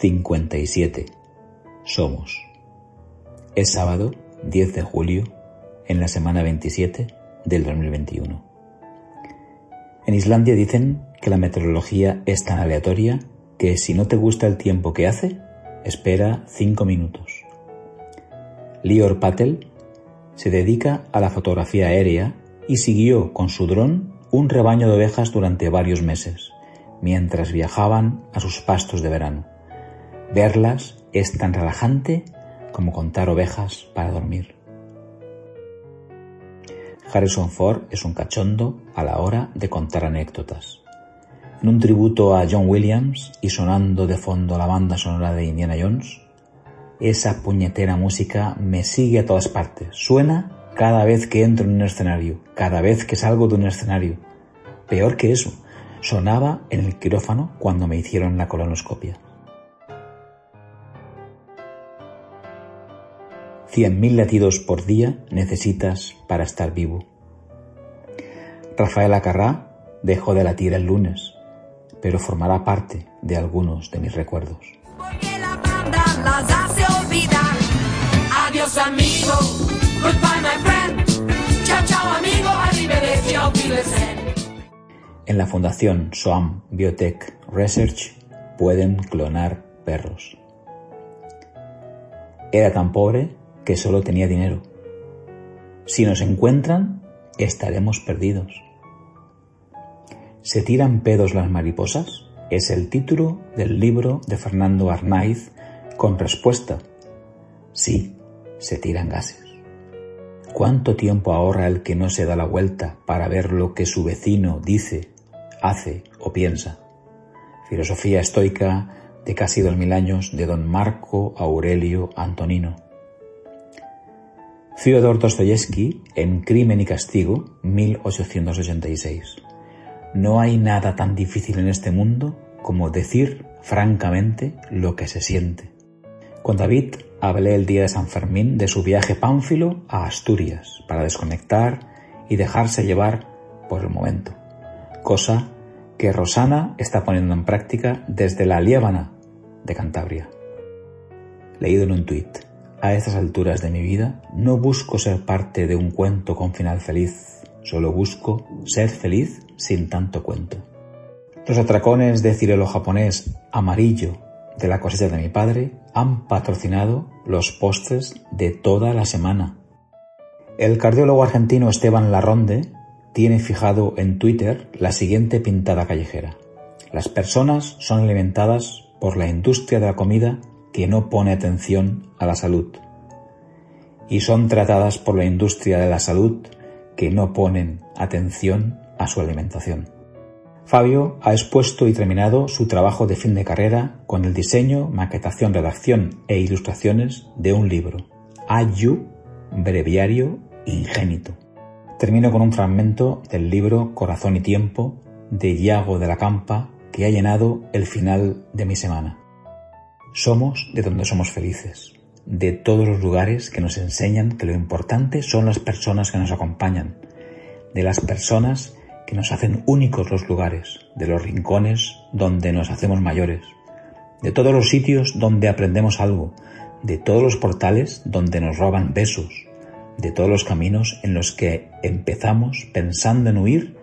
57. Somos. Es sábado 10 de julio, en la semana 27 del 2021. En Islandia dicen que la meteorología es tan aleatoria que si no te gusta el tiempo que hace, espera 5 minutos. Lior Patel se dedica a la fotografía aérea y siguió con su dron un rebaño de ovejas durante varios meses, mientras viajaban a sus pastos de verano. Verlas es tan relajante como contar ovejas para dormir. Harrison Ford es un cachondo a la hora de contar anécdotas. En un tributo a John Williams y sonando de fondo la banda sonora de Indiana Jones, esa puñetera música me sigue a todas partes. Suena cada vez que entro en un escenario, cada vez que salgo de un escenario. Peor que eso, sonaba en el quirófano cuando me hicieron la colonoscopia. 100.000 latidos por día necesitas para estar vivo. Rafael Acarrá dejó de latir el lunes, pero formará parte de algunos de mis recuerdos. Adiós amigo, goodbye my friend. Chao chao amigo, En la Fundación SOAM Biotech Research pueden clonar perros. Era tan pobre que solo tenía dinero. Si nos encuentran, estaremos perdidos. ¿Se tiran pedos las mariposas? Es el título del libro de Fernando Arnaiz con respuesta. Sí, se tiran gases. ¿Cuánto tiempo ahorra el que no se da la vuelta para ver lo que su vecino dice, hace o piensa? Filosofía estoica de casi dos mil años de don Marco Aurelio Antonino. Fyodor Dostoyevsky en Crimen y Castigo, 1886. No hay nada tan difícil en este mundo como decir francamente lo que se siente. Con David hablé el día de San Fermín de su viaje pánfilo a Asturias para desconectar y dejarse llevar por el momento, cosa que Rosana está poniendo en práctica desde la Liébana de Cantabria. Leído en un tuit. A estas alturas de mi vida no busco ser parte de un cuento con final feliz, solo busco ser feliz sin tanto cuento. Los atracones de cirelo japonés amarillo de la cosecha de mi padre han patrocinado los postres de toda la semana. El cardiólogo argentino Esteban Larronde tiene fijado en Twitter la siguiente pintada callejera. Las personas son alimentadas por la industria de la comida que no pone atención a la salud y son tratadas por la industria de la salud que no ponen atención a su alimentación. Fabio ha expuesto y terminado su trabajo de fin de carrera con el diseño, maquetación, redacción e ilustraciones de un libro, Ayu, Breviario Ingénito. Termino con un fragmento del libro Corazón y Tiempo de Iago de la Campa que ha llenado el final de mi semana. Somos de donde somos felices, de todos los lugares que nos enseñan que lo importante son las personas que nos acompañan, de las personas que nos hacen únicos los lugares, de los rincones donde nos hacemos mayores, de todos los sitios donde aprendemos algo, de todos los portales donde nos roban besos, de todos los caminos en los que empezamos pensando en huir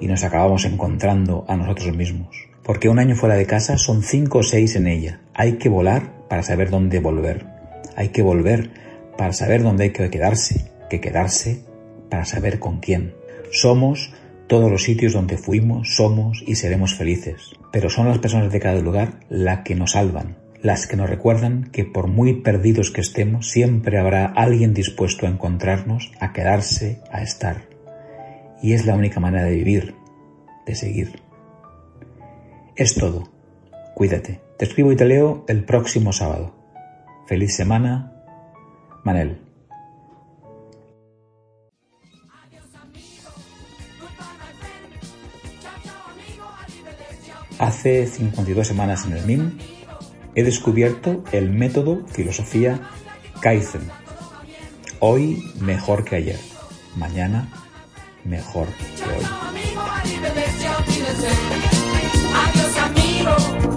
y nos acabamos encontrando a nosotros mismos. Porque un año fuera de casa son cinco o seis en ella. Hay que volar para saber dónde volver. Hay que volver para saber dónde hay que quedarse. Que quedarse para saber con quién. Somos todos los sitios donde fuimos, somos y seremos felices. Pero son las personas de cada lugar las que nos salvan, las que nos recuerdan que por muy perdidos que estemos, siempre habrá alguien dispuesto a encontrarnos, a quedarse, a estar. Y es la única manera de vivir, de seguir. Es todo. Cuídate. Te escribo y te leo el próximo sábado. Feliz semana. Manel. Hace 52 semanas en el MIM he descubierto el método filosofía Kaizen. Hoy mejor que ayer, mañana mejor que hoy. Oh.